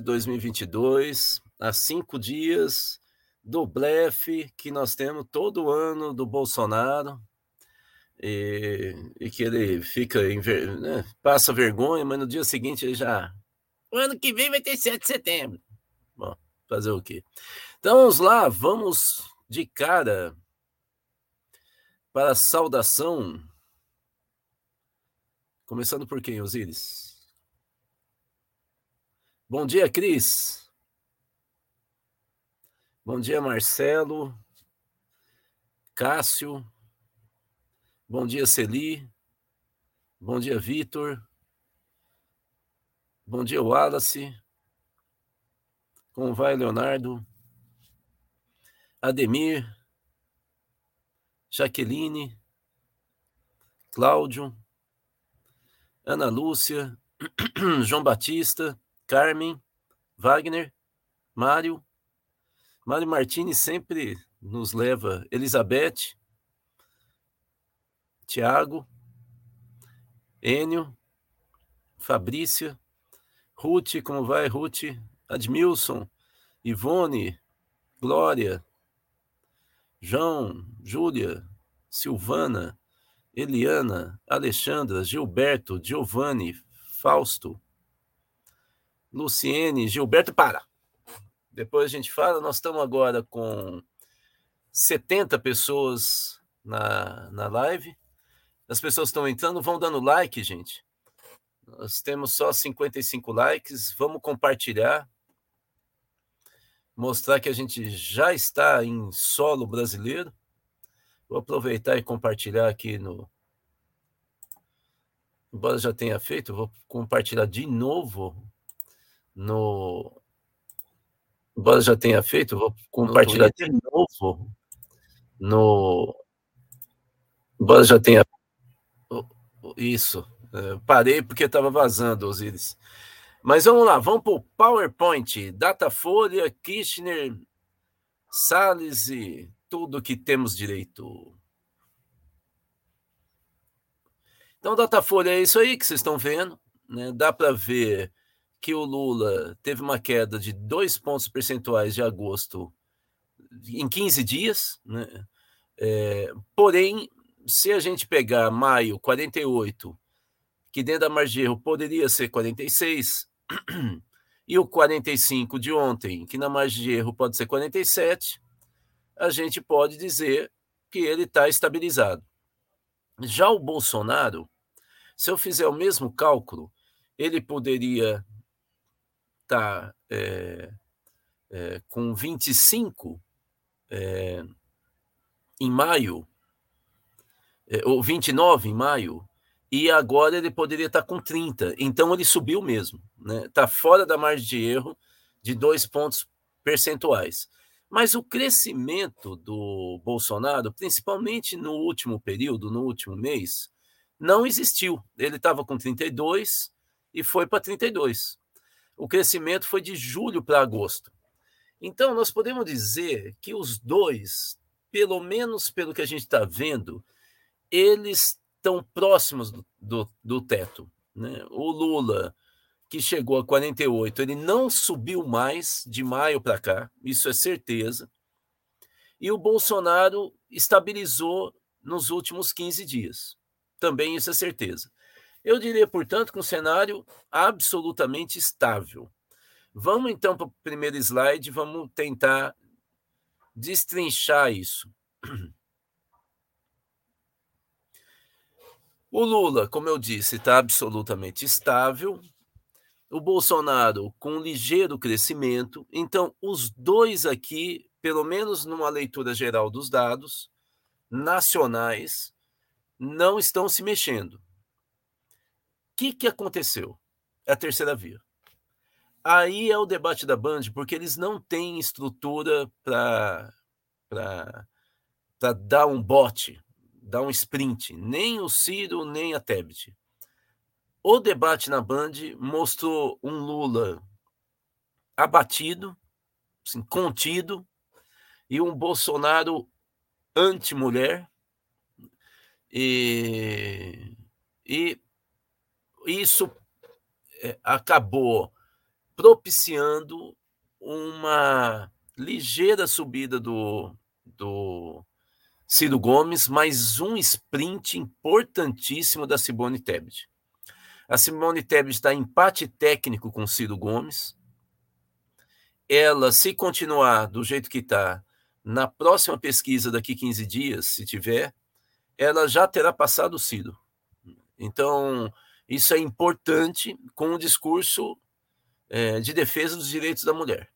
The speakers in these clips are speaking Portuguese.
de 2022, há cinco dias do blefe que nós temos todo ano do Bolsonaro, e, e que ele fica, né, passa vergonha, mas no dia seguinte ele já. O ano que vem vai ter 7 de setembro. Bom, fazer o quê? Então vamos lá, vamos de cara para a saudação Começando por quem, Osíris? Bom dia, Cris. Bom dia, Marcelo. Cássio. Bom dia, Celi. Bom dia, Vitor. Bom dia, Wallace. Como vai, Leonardo? Ademir. Jaqueline. Cláudio. Ana Lúcia, João Batista, Carmen, Wagner, Mário. Mário Martini sempre nos leva. Elizabeth, Tiago, Enio, Fabrícia, Ruth, como vai, Ruth? Admilson, Ivone, Glória, João, Júlia, Silvana, Eliana, Alexandra, Gilberto, Giovanni, Fausto, Luciene, Gilberto, para. Depois a gente fala, nós estamos agora com 70 pessoas na, na live. As pessoas estão entrando, vão dando like, gente. Nós temos só 55 likes. Vamos compartilhar. Mostrar que a gente já está em solo brasileiro. Vou aproveitar e compartilhar aqui no. Embora já tenha feito, vou compartilhar de novo no. Embora já tenha feito, vou compartilhar de novo no. Embora já tenha. Isso. É, parei porque estava vazando, Osiris. Mas vamos lá, vamos para o PowerPoint. Datafolha, Kirchner, Salles e tudo que temos direito. Então, Datafolha é isso aí que vocês estão vendo. Né? Dá para ver que o Lula teve uma queda de dois pontos percentuais de agosto em 15 dias. Né? É, porém, se a gente pegar maio 48, que dentro da margem de erro poderia ser 46, e o 45 de ontem, que na margem de erro pode ser 47, a gente pode dizer que ele está estabilizado. Já o Bolsonaro, se eu fizer o mesmo cálculo, ele poderia estar tá, é, é, com 25 é, em maio, é, ou 29 em maio, e agora ele poderia estar tá com 30. Então ele subiu mesmo, está né? Tá fora da margem de erro de dois pontos percentuais. Mas o crescimento do Bolsonaro, principalmente no último período, no último mês, não existiu. Ele estava com 32 e foi para 32. O crescimento foi de julho para agosto. Então, nós podemos dizer que os dois, pelo menos pelo que a gente está vendo, eles estão próximos do, do, do teto. Né? O Lula que chegou a 48, ele não subiu mais de maio para cá, isso é certeza. E o Bolsonaro estabilizou nos últimos 15 dias. Também isso é certeza. Eu diria, portanto, que um cenário absolutamente estável. Vamos então para o primeiro slide, vamos tentar destrinchar isso. O Lula, como eu disse, está absolutamente estável, o Bolsonaro com um ligeiro crescimento. Então, os dois aqui, pelo menos numa leitura geral dos dados nacionais, não estão se mexendo. Que, que aconteceu? É a terceira via. Aí é o debate da Band, porque eles não têm estrutura para dar um bote, dar um sprint, nem o Ciro, nem a Tebet. O debate na Band mostrou um Lula abatido, assim, contido, e um Bolsonaro anti-mulher. E, e isso é, acabou propiciando uma ligeira subida do, do Ciro Gomes, mais um sprint importantíssimo da Simone Tebet. A Simone Tebet está em empate técnico com Ciro Gomes. Ela, se continuar do jeito que está, na próxima pesquisa daqui 15 dias, se tiver, ela já terá passado o Ciro. Então, isso é importante com o discurso é, de defesa dos direitos da mulher.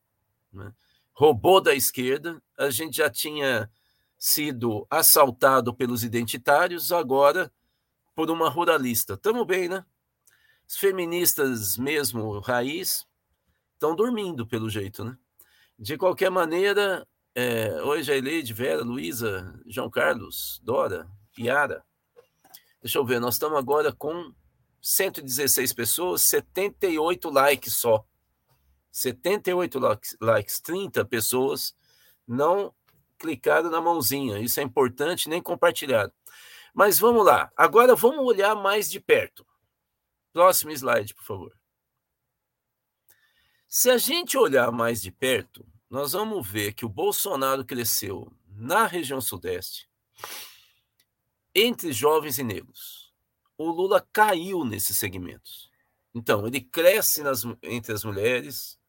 Né? Roubou da esquerda, a gente já tinha sido assaltado pelos identitários, agora por uma ruralista. Estamos bem, né? Os feministas mesmo, raiz, estão dormindo pelo jeito, né? De qualquer maneira, é, hoje a Eleide, Vera, Luísa, João Carlos, Dora, Yara. Deixa eu ver, nós estamos agora com 116 pessoas, 78 likes só. 78 likes, 30 pessoas não clicaram na mãozinha. Isso é importante, nem compartilhado. Mas vamos lá. Agora vamos olhar mais de perto. Próximo slide, por favor. Se a gente olhar mais de perto, nós vamos ver que o Bolsonaro cresceu na região Sudeste entre jovens e negros. O Lula caiu nesses segmentos. Então, ele cresce nas, entre as mulheres,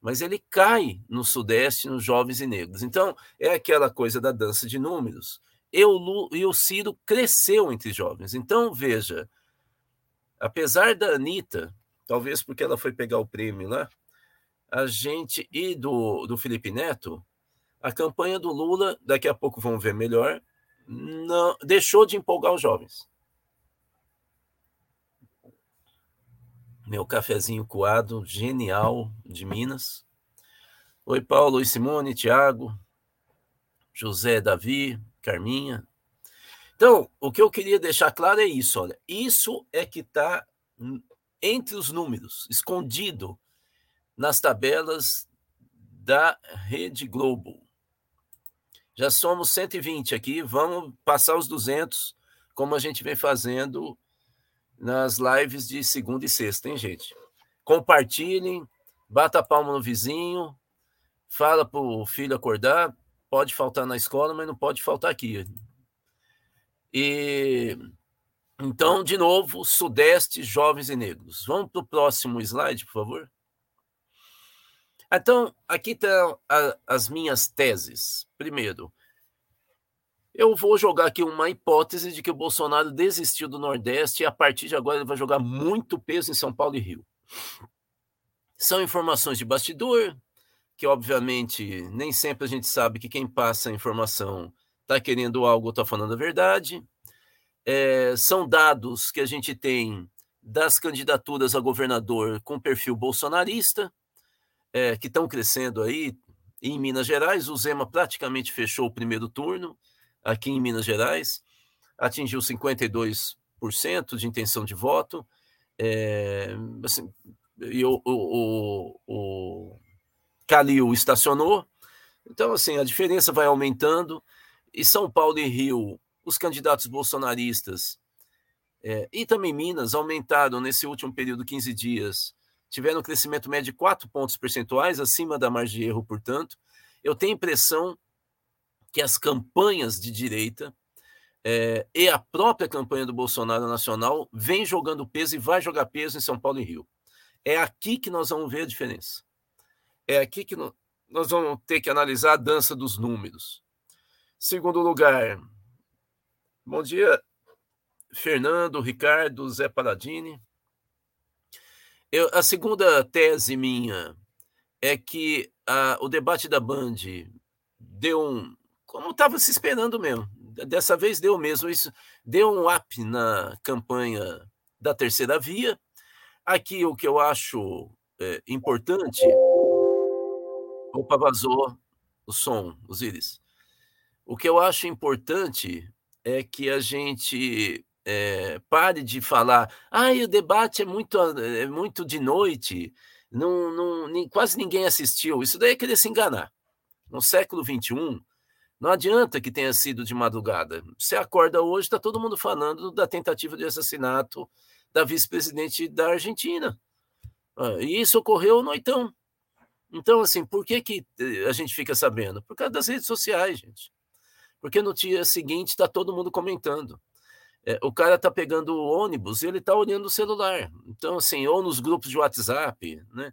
mas ele cai no Sudeste, nos jovens e negros. Então, é aquela coisa da dança de números. E o, e o Ciro cresceu entre jovens. Então, veja, apesar da Anitta, talvez porque ela foi pegar o prêmio lá, a gente e do, do Felipe Neto, a campanha do Lula, daqui a pouco vamos ver melhor, não deixou de empolgar os jovens. Meu cafezinho coado, genial, de Minas. Oi, Paulo, oi, Simone, Tiago, José, Davi, Carminha. Então, o que eu queria deixar claro é isso, olha. Isso é que está entre os números, escondido nas tabelas da Rede Globo. Já somos 120 aqui, vamos passar os 200, como a gente vem fazendo nas lives de segunda e sexta, hein, gente? Compartilhem, bata a palma no vizinho, fala para o filho acordar, pode faltar na escola, mas não pode faltar aqui. E então, de novo, Sudeste, jovens e negros. Vamos para o próximo slide, por favor. Então, aqui estão as minhas teses. Primeiro, eu vou jogar aqui uma hipótese de que o Bolsonaro desistiu do Nordeste e a partir de agora ele vai jogar muito peso em São Paulo e Rio. São informações de bastidor, que obviamente nem sempre a gente sabe que quem passa a informação está querendo algo ou está falando a verdade. É, são dados que a gente tem das candidaturas a governador com perfil bolsonarista é, que estão crescendo aí em Minas Gerais. O Zema praticamente fechou o primeiro turno aqui em Minas Gerais, atingiu 52% de intenção de voto. É, assim, e o, o, o, Calil estacionou. Então, assim, a diferença vai aumentando. E São Paulo e Rio, os candidatos bolsonaristas é, e também Minas aumentaram nesse último período, 15 dias, tiveram um crescimento médio de 4 pontos percentuais, acima da margem de erro, portanto. Eu tenho impressão que as campanhas de direita é, e a própria campanha do Bolsonaro Nacional vem jogando peso e vai jogar peso em São Paulo e Rio. É aqui que nós vamos ver a diferença. É aqui que nós vamos ter que analisar a dança dos números. Segundo lugar, bom dia, Fernando, Ricardo, Zé Paladini. Eu, a segunda tese minha é que a, o debate da Band deu um. Como estava se esperando mesmo. Dessa vez deu mesmo isso. Deu um up na campanha da terceira via. Aqui o que eu acho é, importante. Opa, vazou o som, os íris. O que eu acho importante é que a gente é, pare de falar, ah, o debate é muito, é muito de noite, não, não, nem, quase ninguém assistiu. Isso daí é querer se enganar. No século XXI, não adianta que tenha sido de madrugada. Você acorda hoje, está todo mundo falando da tentativa de assassinato da vice-presidente da Argentina. Ah, e isso ocorreu no oitão. Então, assim, por que, que eh, a gente fica sabendo? Por causa das redes sociais, gente. Porque no dia seguinte está todo mundo comentando. É, o cara está pegando o ônibus e ele está olhando o celular. Então, assim, ou nos grupos de WhatsApp, né?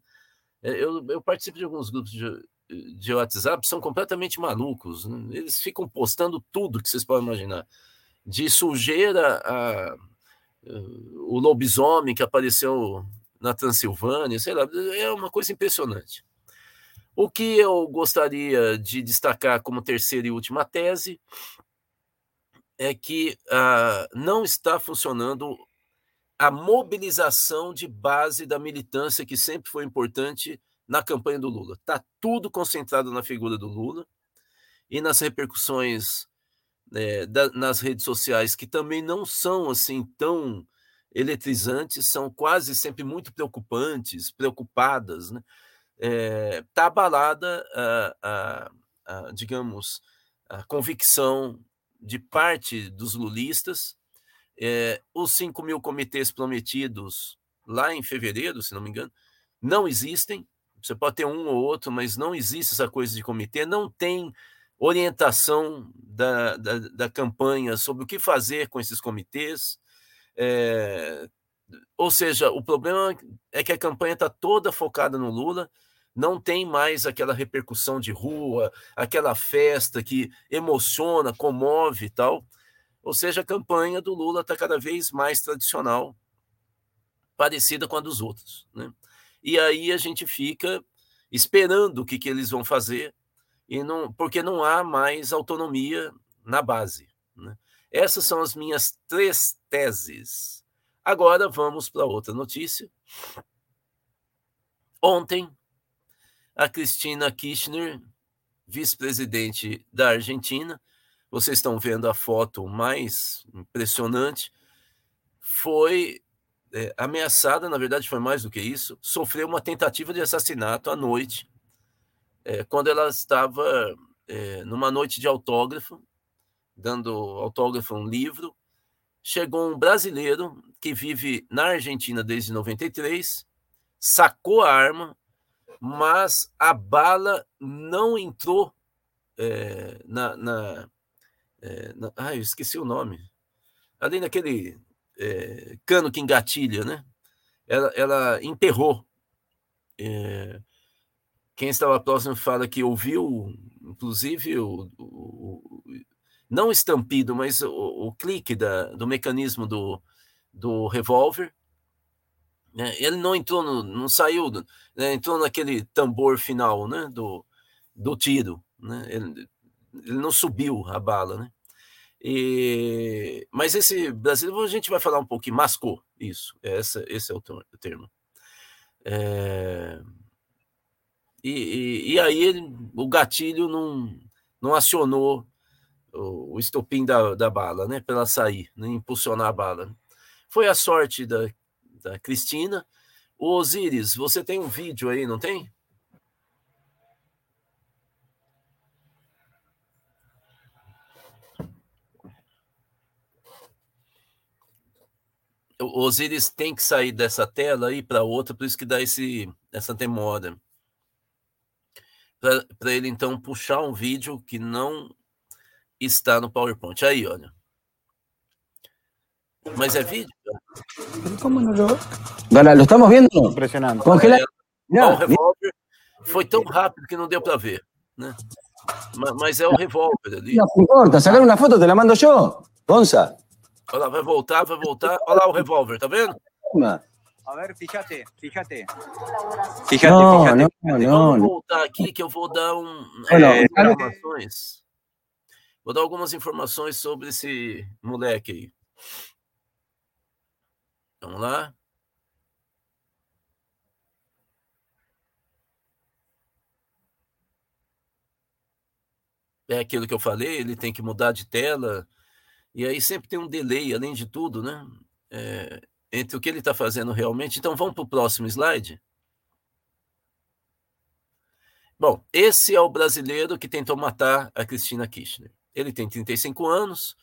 É, eu, eu participo de alguns grupos de, de WhatsApp, são completamente malucos. Eles ficam postando tudo que vocês podem imaginar. De sujeira a, o lobisomem que apareceu na Transilvânia, sei lá, é uma coisa impressionante. O que eu gostaria de destacar como terceira e última tese é que ah, não está funcionando a mobilização de base da militância, que sempre foi importante na campanha do Lula. Está tudo concentrado na figura do Lula e nas repercussões né, da, nas redes sociais, que também não são assim tão eletrizantes, são quase sempre muito preocupantes, preocupadas. Né? é, tá abalada, a, a, a, digamos, a convicção de parte dos lulistas. É, os 5 mil comitês prometidos lá em fevereiro, se não me engano, não existem. Você pode ter um ou outro, mas não existe essa coisa de comitê, não tem orientação da, da, da campanha sobre o que fazer com esses comitês. É, ou seja, o problema é que a campanha está toda focada no Lula, não tem mais aquela repercussão de rua, aquela festa que emociona, comove e tal. Ou seja, a campanha do Lula está cada vez mais tradicional, parecida com a dos outros. Né? E aí a gente fica esperando o que, que eles vão fazer, e não, porque não há mais autonomia na base. Né? Essas são as minhas três teses. Agora vamos para outra notícia. Ontem, a Cristina Kirchner, vice-presidente da Argentina, vocês estão vendo a foto mais impressionante, foi é, ameaçada, na verdade foi mais do que isso, sofreu uma tentativa de assassinato à noite, é, quando ela estava é, numa noite de autógrafo, dando autógrafo a um livro, chegou um brasileiro que vive na Argentina desde 93, sacou a arma, mas a bala não entrou é, na, na, é, na, Ah, eu esqueci o nome. Ali naquele é, cano que engatilha, né? Ela, ela enterrou. É, quem estava próximo fala que ouviu, inclusive, o, o, não estampido, mas o, o clique da, do mecanismo do, do revólver. Né? Ele não entrou, no, não saiu, né? entrou naquele tambor final né? do, do tiro. Né? Ele, ele não subiu a bala. Né? E, mas esse brasileiro, a gente vai falar um pouquinho, mascou isso, essa, esse é o termo. É, e, e, e, aí ele, o gatilho não, não acionou o, estopim da, da bala, né, para ela sair, né, impulsionar a bala. Foi a sorte da, da Cristina. O Osiris, você tem um vídeo aí, não tem? O Osiris tem que sair dessa tela aí para outra, por isso que dá esse, essa demora. Para ele então puxar um vídeo que não está no PowerPoint. Aí, olha. Mas é vídeo? Como não lo... Galera, lo estamos vendo? Impressionante. Congela... Não, o revólver foi tão rápido que não deu para ver. Né? Mas é o revólver ali. Não importa, sacar uma foto, te la mando eu. Gonça. Olha lá, vai voltar, vai voltar. Olha lá o revólver, tá vendo? A ver, fíjate, fíjate. Fíjate, no, fíjate. No, fíjate. no, Vamos voltar aqui que eu vou dar um, é, informações. Vou dar algumas informações sobre esse moleque aí. Vamos lá. É aquilo que eu falei, ele tem que mudar de tela, e aí sempre tem um delay, além de tudo, né? É, entre o que ele está fazendo realmente. Então vamos para o próximo slide. Bom, esse é o brasileiro que tentou matar a Cristina Kirchner. Ele tem 35 anos,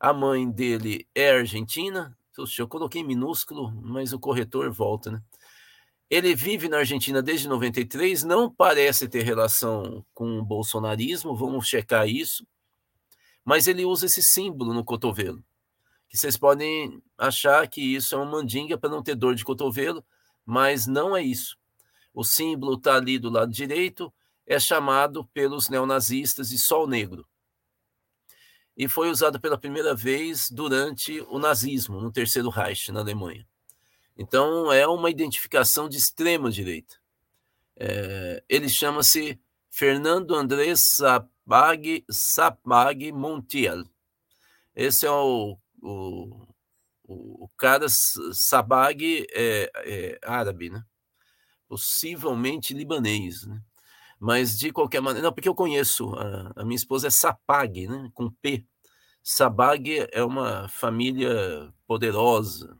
a mãe dele é argentina, eu coloquei minúsculo, mas o corretor volta, né? Ele vive na Argentina desde 93, não parece ter relação com o bolsonarismo, vamos checar isso. Mas ele usa esse símbolo no cotovelo, que vocês podem achar que isso é uma mandinga para não ter dor de cotovelo, mas não é isso. O símbolo está ali do lado direito, é chamado pelos neonazistas de sol negro e foi usado pela primeira vez durante o nazismo, no Terceiro Reich, na Alemanha. Então, é uma identificação de extrema direita. É, ele chama-se Fernando André Sabag, Sabag Montiel. Esse é o, o, o cara, Sabag é, é árabe, né? possivelmente libanês, né? Mas de qualquer maneira, não, porque eu conheço, a, a minha esposa é Sapag, né, com P. Sabag é uma família poderosa,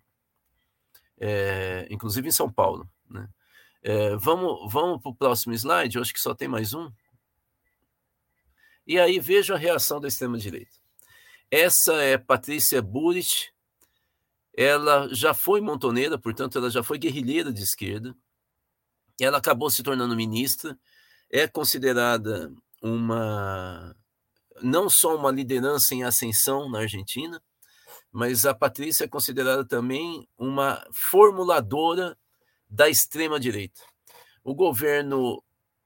é, inclusive em São Paulo. Né? É, vamos vamos para o próximo slide, eu acho que só tem mais um. E aí vejo a reação da extrema-direita. Essa é Patrícia Burich, ela já foi montoneira, portanto, ela já foi guerrilheira de esquerda, ela acabou se tornando ministra, é considerada uma não só uma liderança em ascensão na Argentina, mas a Patrícia é considerada também uma formuladora da extrema direita. O governo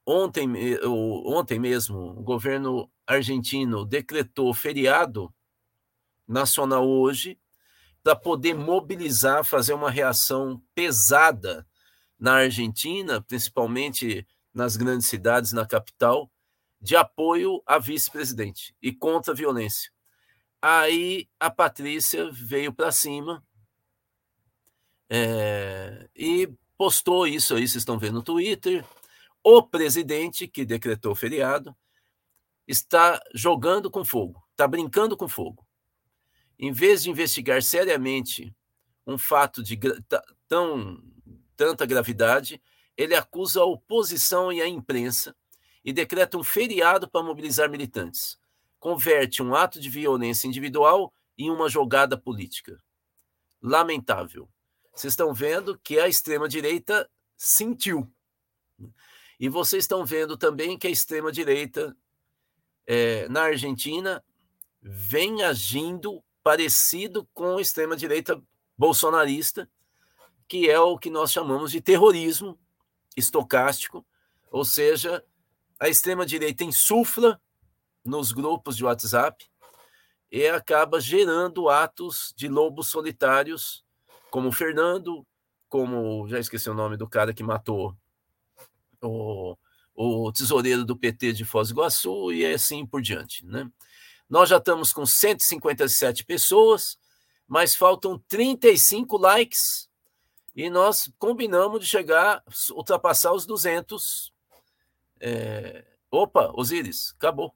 ontem, ontem mesmo, o governo argentino decretou feriado nacional hoje para poder mobilizar, fazer uma reação pesada na Argentina, principalmente nas grandes cidades, na capital, de apoio à vice-presidente e contra a violência. Aí a Patrícia veio para cima é, e postou isso aí, vocês estão vendo no Twitter. O presidente que decretou o feriado está jogando com fogo, está brincando com fogo. Em vez de investigar seriamente um fato de tão tanta gravidade, ele acusa a oposição e a imprensa e decreta um feriado para mobilizar militantes. Converte um ato de violência individual em uma jogada política. Lamentável. Vocês estão vendo que a extrema-direita sentiu. E vocês estão vendo também que a extrema-direita é, na Argentina vem agindo parecido com a extrema-direita bolsonarista, que é o que nós chamamos de terrorismo estocástico, ou seja, a extrema-direita insufla nos grupos de WhatsApp e acaba gerando atos de lobos solitários, como o Fernando, como já esqueci o nome do cara que matou o, o tesoureiro do PT de Foz do Iguaçu e assim por diante. Né? Nós já estamos com 157 pessoas, mas faltam 35 likes e nós combinamos de chegar, ultrapassar os 200. É... Opa, Osíris, acabou.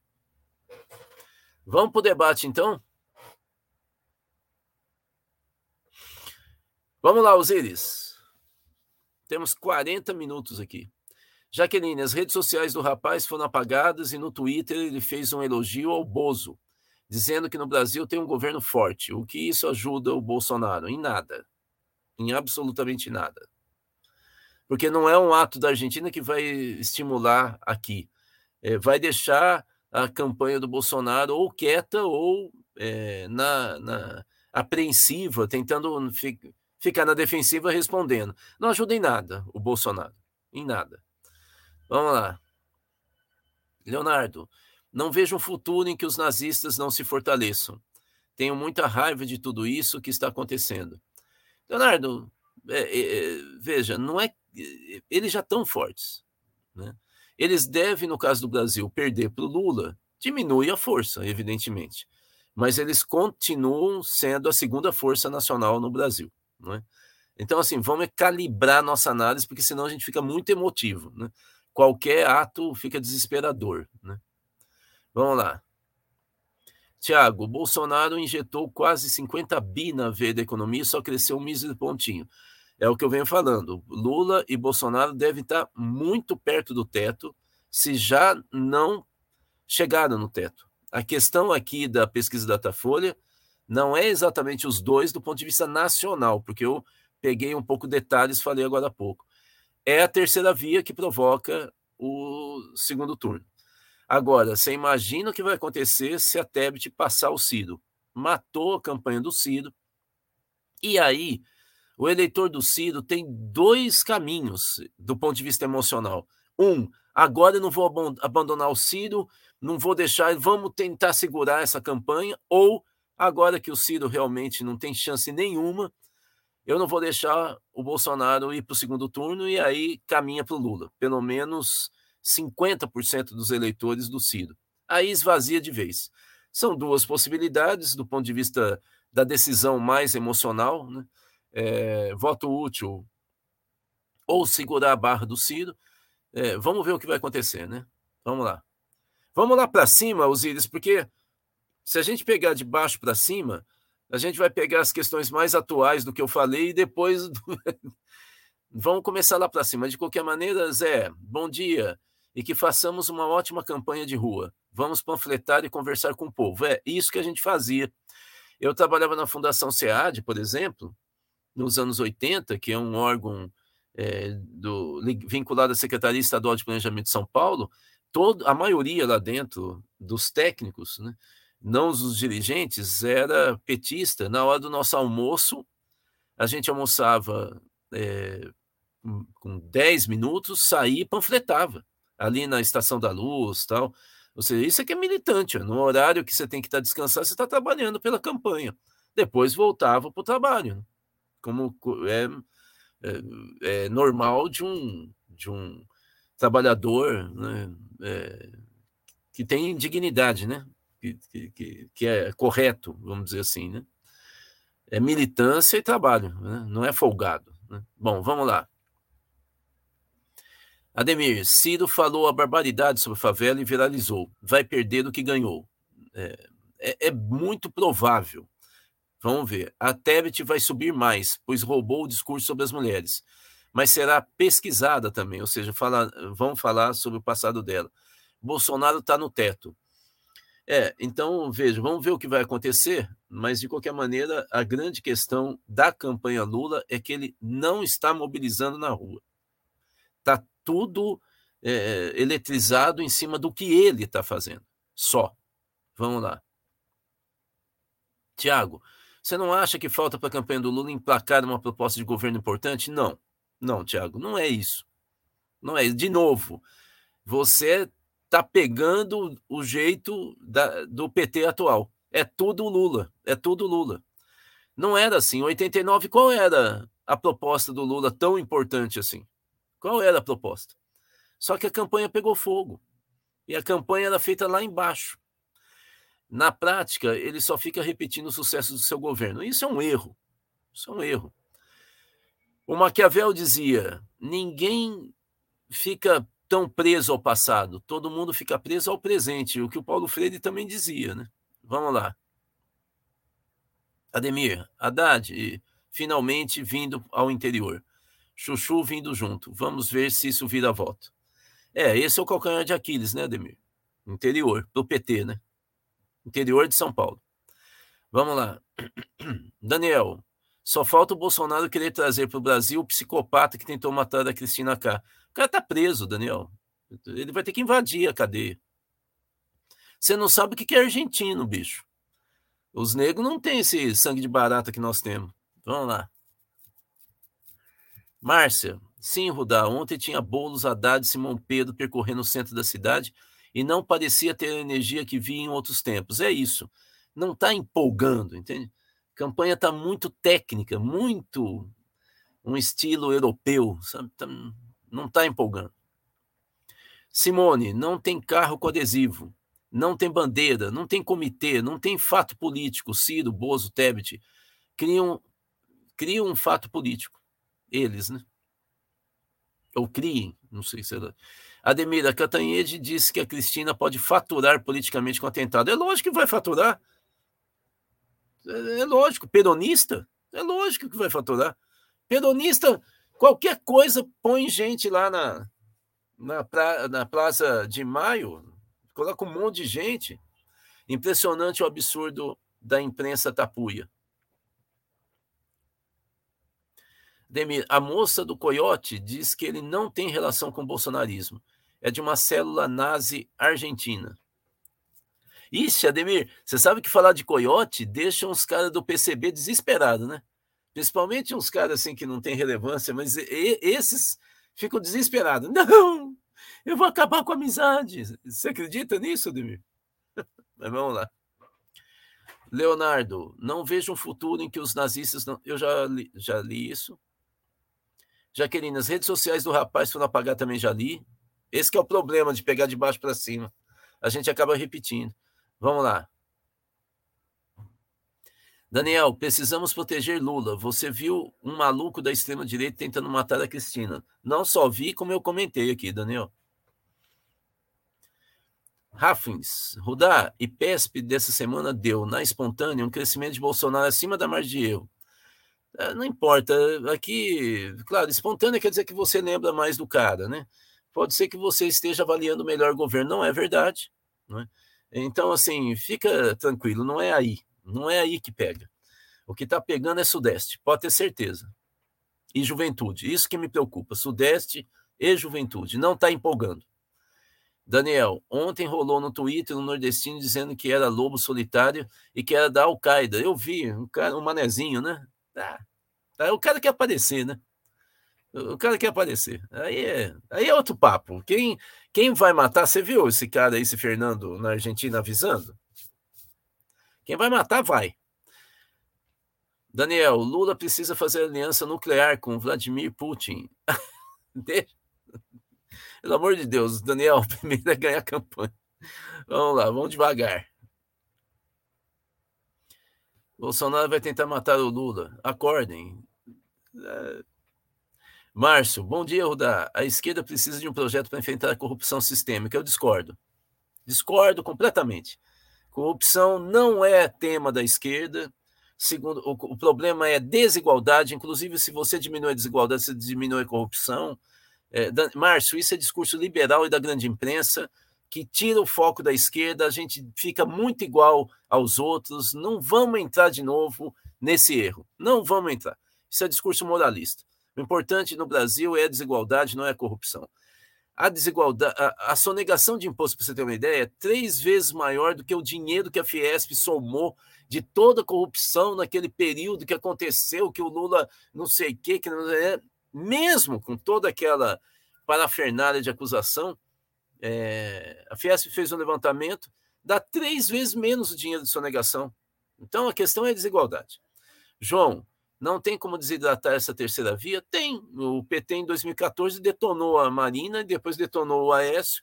Vamos para o debate, então? Vamos lá, Osíris. Temos 40 minutos aqui. Jaqueline, as redes sociais do rapaz foram apagadas e no Twitter ele fez um elogio ao Bozo, dizendo que no Brasil tem um governo forte. O que isso ajuda o Bolsonaro? Em nada em absolutamente nada. Porque não é um ato da Argentina que vai estimular aqui. É, vai deixar a campanha do Bolsonaro ou quieta ou é, na, na, apreensiva, tentando fi, ficar na defensiva respondendo. Não ajuda em nada o Bolsonaro. Em nada. Vamos lá. Leonardo, não vejo um futuro em que os nazistas não se fortaleçam. Tenho muita raiva de tudo isso que está acontecendo. Leonardo, é, é, é, veja, não é, eles já estão fortes. Né? Eles devem, no caso do Brasil, perder para o Lula, diminui a força, evidentemente. Mas eles continuam sendo a segunda força nacional no Brasil. Não é? Então, assim, vamos calibrar nossa análise, porque senão a gente fica muito emotivo. Né? Qualquer ato fica desesperador. Né? Vamos lá. Tiago, Bolsonaro injetou quase 50 bi na veia da economia e só cresceu um mísero pontinho. É o que eu venho falando. Lula e Bolsonaro devem estar muito perto do teto, se já não chegaram no teto. A questão aqui da pesquisa Datafolha Não é exatamente os dois do ponto de vista nacional, porque eu peguei um pouco detalhes, falei agora há pouco. É a terceira via que provoca o segundo turno. Agora, você imagina o que vai acontecer se a Tebet passar o Ciro. Matou a campanha do Ciro. E aí, o eleitor do Ciro tem dois caminhos do ponto de vista emocional. Um, agora eu não vou abandonar o Ciro, não vou deixar, vamos tentar segurar essa campanha, ou agora que o Ciro realmente não tem chance nenhuma, eu não vou deixar o Bolsonaro ir para o segundo turno e aí caminha para o Lula. Pelo menos 50% dos eleitores do Ciro. Aí esvazia de vez. São duas possibilidades do ponto de vista da decisão mais emocional, né? é, voto útil ou segurar a barra do Ciro. É, vamos ver o que vai acontecer, né? Vamos lá. Vamos lá para cima, Osíris, porque se a gente pegar de baixo para cima, a gente vai pegar as questões mais atuais do que eu falei e depois vamos começar lá para cima. De qualquer maneira, Zé, bom dia e que façamos uma ótima campanha de rua. Vamos panfletar e conversar com o povo. É isso que a gente fazia. Eu trabalhava na Fundação SEAD, por exemplo, nos anos 80, que é um órgão é, do, vinculado à Secretaria Estadual de Planejamento de São Paulo, todo, a maioria lá dentro dos técnicos, né, não os dirigentes, era petista. Na hora do nosso almoço, a gente almoçava é, com 10 minutos, saía e panfletava ali na Estação da Luz tal. Ou seja, isso é que é militante. No horário que você tem que estar tá descansado, você está trabalhando pela campanha. Depois voltava para o trabalho. Né? Como é, é, é, normal de um, de um trabalhador né? É, que tem dignidade, né? Que, que, que, é correto, vamos dizer assim. Né? É militância e trabalho, né? não é folgado. Né? Bom, vamos lá. Ademir, Ciro falou a barbaridade sobre a favela e viralizou. Vai perder do que ganhou. É, é, é muito provável. Vamos ver. A Tebet vai subir mais, pois roubou o discurso sobre as mulheres. Mas será pesquisada também, ou seja, fala, vão falar sobre o passado dela. Bolsonaro está no teto. É, então, veja, vamos ver o que vai acontecer, mas de qualquer maneira, a grande questão da campanha Lula é que ele não está mobilizando na rua. Está tudo é, eletrizado em cima do que ele está fazendo. Só. Vamos lá. Tiago, você não acha que falta para a campanha do Lula emplacar uma proposta de governo importante? Não. Não, Tiago, não é isso. Não é. De novo, você está pegando o jeito da, do PT atual. É tudo Lula. É tudo Lula. Não era assim. Em 89, qual era a proposta do Lula tão importante assim? Qual era a proposta? Só que a campanha pegou fogo. E a campanha era feita lá embaixo. Na prática, ele só fica repetindo o sucesso do seu governo. Isso é um erro. Isso é um erro. O Maquiavel dizia: ninguém fica tão preso ao passado, todo mundo fica preso ao presente. O que o Paulo Freire também dizia, né? Vamos lá. Ademir, Haddad, finalmente vindo ao interior. Chuchu vindo junto. Vamos ver se isso vira voto. É, esse é o calcanhar de Aquiles, né, Ademir? Interior, do PT, né? Interior de São Paulo. Vamos lá. Daniel, só falta o Bolsonaro querer trazer para o Brasil o psicopata que tentou matar a Cristina K. Cara tá preso, Daniel. Ele vai ter que invadir a cadeia. Você não sabe o que é argentino, bicho. Os negros não têm esse sangue de barata que nós temos. Vamos lá. Márcia, sim, Rudá, ontem tinha Boulos, Haddad e Simão Pedro percorrendo o centro da cidade e não parecia ter a energia que vi em outros tempos. É isso. Não está empolgando, entende? Campanha está muito técnica, muito um estilo europeu, sabe? Tá, não está empolgando. Simone, não tem carro com adesivo, não tem bandeira, não tem comitê, não tem fato político. Ciro, Bozo, Tebet criam, criam um fato político eles, né? Ou criem, não sei se era. Ademir, a Catanhede disse que a Cristina pode faturar politicamente com atentado. É lógico que vai faturar. É, é lógico. Peronista? É lógico que vai faturar. Peronista, qualquer coisa põe gente lá na, na, pra, na Praça de Maio, coloca um monte de gente. Impressionante o absurdo da imprensa tapuia. Demir, a moça do Coyote diz que ele não tem relação com o bolsonarismo. É de uma célula nazi argentina. Ixi, Ademir, você sabe que falar de coiote deixa uns caras do PCB desesperados, né? Principalmente uns caras assim que não tem relevância, mas esses ficam desesperados. Não, eu vou acabar com a amizade. Você acredita nisso, Ademir? Mas vamos lá. Leonardo, não vejo um futuro em que os nazistas não. Eu já li, já li isso. Jaqueline, as redes sociais do rapaz foram apagar também já li. Esse é o problema de pegar de baixo para cima. A gente acaba repetindo. Vamos lá. Daniel, precisamos proteger Lula. Você viu um maluco da extrema-direita tentando matar a Cristina. Não só vi, como eu comentei aqui, Daniel. Raffins, Rudá e PESP dessa semana deu, na espontânea, um crescimento de Bolsonaro acima da margem de erro. É, não importa, aqui, claro, espontânea quer dizer que você lembra mais do cara, né? Pode ser que você esteja avaliando o melhor governo, não é verdade, né? Então, assim, fica tranquilo, não é aí, não é aí que pega. O que está pegando é Sudeste, pode ter certeza. E juventude, isso que me preocupa, Sudeste e juventude, não está empolgando. Daniel, ontem rolou no Twitter um nordestino dizendo que era lobo solitário e que era da Al-Qaeda. Eu vi, um, cara, um manezinho, né? Ah, o cara quer aparecer, né? O cara quer aparecer. Aí é, aí é outro papo. Quem, quem vai matar? Você viu esse cara aí, esse Fernando, na Argentina, avisando? Quem vai matar, vai. Daniel, Lula precisa fazer aliança nuclear com Vladimir Putin. Pelo amor de Deus, Daniel, primeiro é ganhar a campanha. Vamos lá, vamos devagar. Bolsonaro vai tentar matar o Lula. Acordem. É... Márcio, bom dia, Rudá. A esquerda precisa de um projeto para enfrentar a corrupção sistêmica. Eu discordo. Discordo completamente. Corrupção não é tema da esquerda. Segundo, o, o problema é desigualdade. Inclusive, se você diminui a desigualdade, você diminui a corrupção. É, Márcio, isso é discurso liberal e da grande imprensa que tira o foco da esquerda, a gente fica muito igual aos outros, não vamos entrar de novo nesse erro, não vamos entrar. Isso é discurso moralista. O importante no Brasil é a desigualdade, não é a corrupção. A desigualdade, a, a sonegação de imposto, para você ter uma ideia, é três vezes maior do que o dinheiro que a Fiesp somou de toda a corrupção naquele período que aconteceu, que o Lula não sei o quê, que não é, mesmo com toda aquela parafernália de acusação, é, a Fiesp fez um levantamento, dá três vezes menos o dinheiro de sonegação. Então a questão é a desigualdade. João, não tem como desidratar essa terceira via? Tem. O PT em 2014 detonou a Marina e depois detonou o Aécio.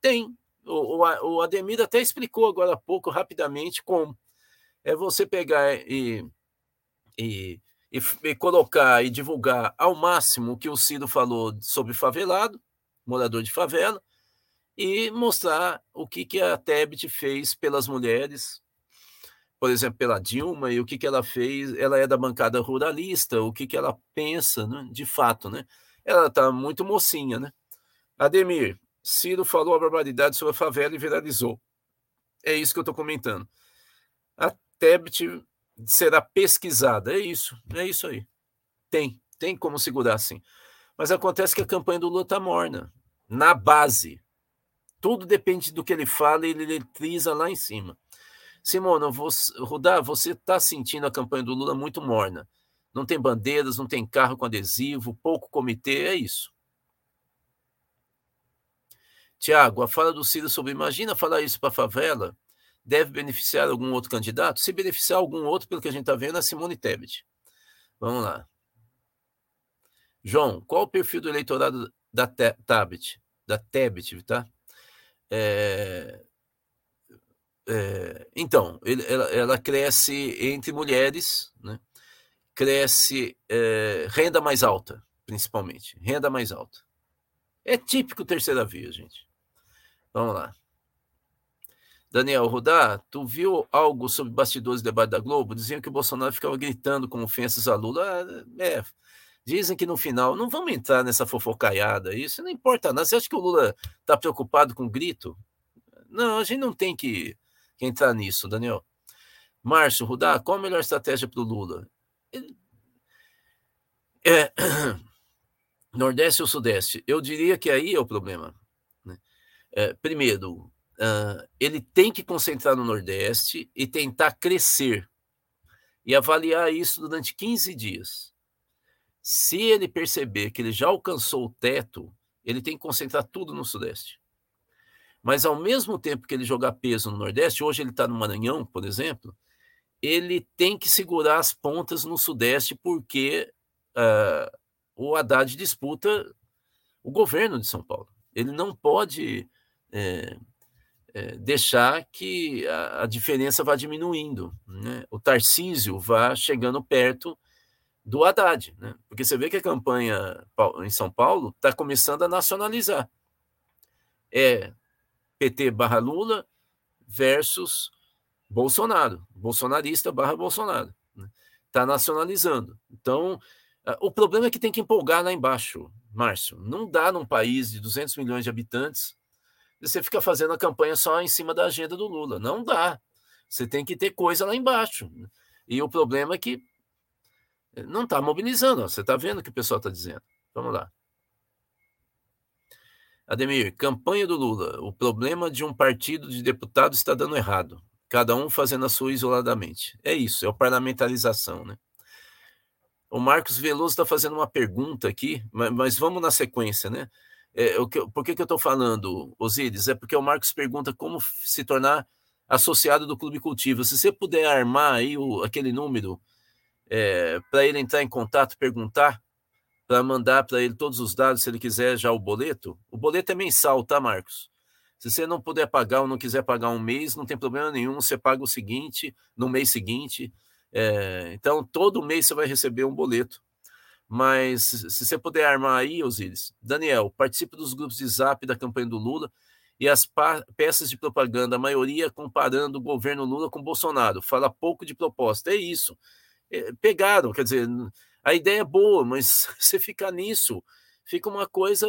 Tem. O, o, o Ademir até explicou agora há pouco, rapidamente, como. É você pegar e, e, e, e colocar e divulgar ao máximo o que o Ciro falou sobre favelado, morador de favela, e mostrar o que, que a Tebet fez pelas mulheres, por exemplo, pela Dilma, e o que, que ela fez. Ela é da bancada ruralista, o que, que ela pensa, né, de fato, né? Ela está muito mocinha, né? Ademir, Ciro falou a barbaridade sobre a favela e viralizou. É isso que eu estou comentando. A Tebet será pesquisada, é isso, é isso aí. Tem, tem como segurar sim. Mas acontece que a campanha do Lula está morna, na base. Tudo depende do que ele fala e ele eletriza lá em cima. Simona, você, Rudá, você está sentindo a campanha do Lula muito morna. Não tem bandeiras, não tem carro com adesivo, pouco comitê, é isso. Tiago, a fala do Ciro sobre imagina falar isso para a favela, deve beneficiar algum outro candidato? Se beneficiar algum outro, pelo que a gente está vendo, é Simone Tebet. Vamos lá. João, qual o perfil do eleitorado da Tebet? Da Tebet, tá? É, é, então, ele, ela, ela, cresce entre mulheres, né? cresce é, renda mais alta, principalmente, renda mais alta. É típico terceira via, gente. Vamos lá. Daniel Rudá, tu viu algo sobre bastidores do debate da Globo? Diziam que o Bolsonaro ficava gritando com ofensas a Lula. Ah, é, Dizem que no final, não vamos entrar nessa fofocaiada, isso não importa nada. Você acha que o Lula está preocupado com grito? Não, a gente não tem que entrar nisso, Daniel. Márcio, Rudá, qual a melhor estratégia para o Lula? Ele... É... Nordeste ou Sudeste? Eu diria que aí é o problema. Né? É, primeiro, uh, ele tem que concentrar no Nordeste e tentar crescer e avaliar isso durante 15 dias. Se ele perceber que ele já alcançou o teto, ele tem que concentrar tudo no Sudeste. Mas ao mesmo tempo que ele jogar peso no Nordeste, hoje ele está no Maranhão, por exemplo, ele tem que segurar as pontas no Sudeste, porque uh, o Haddad disputa o governo de São Paulo. Ele não pode é, é, deixar que a, a, diferença vá diminuindo, né? o Tarcísio vá chegando perto do Haddad, né? porque você vê que a campanha em São Paulo está começando a nacionalizar. É PT barra Lula versus Bolsonaro, bolsonarista barra Bolsonaro. Está né? Nacionalizando. Então, o problema é que tem que empolgar lá embaixo, Márcio. Não dá num país de 200 milhões de habitantes você fica fazendo a campanha só em cima da agenda do Lula. Não dá. Você tem que ter coisa lá embaixo. E o problema é que não está mobilizando. Você está vendo o que o pessoal está dizendo. Vamos lá. Ademir, campanha do Lula. O problema de um partido de deputados está dando errado. Cada um fazendo a sua isoladamente. É isso, é a parlamentarização, né? O Marcos Veloso está fazendo uma pergunta aqui, mas, mas vamos na sequência, né? É, o que, por que, que eu estou falando, Osíris? É porque o Marcos pergunta como se tornar associado do Clube Cultivo. Se você puder armar aí o, aquele número é, para ele entrar em contato, perguntar, para mandar para ele todos os dados, se ele quiser já o boleto. O boleto é mensal, tá, Marcos? Se você não puder pagar ou não quiser pagar um mês, não tem problema nenhum, você paga o seguinte, no mês seguinte. É, então, todo mês você vai receber um boleto mas se você puder armar aí, Osíris, Daniel, participe dos grupos de zap da campanha do Lula e as peças de propaganda, a maioria comparando o governo Lula com Bolsonaro. Fala pouco de proposta. É isso. É, pegaram, quer dizer, a ideia é boa, mas você ficar nisso, fica uma coisa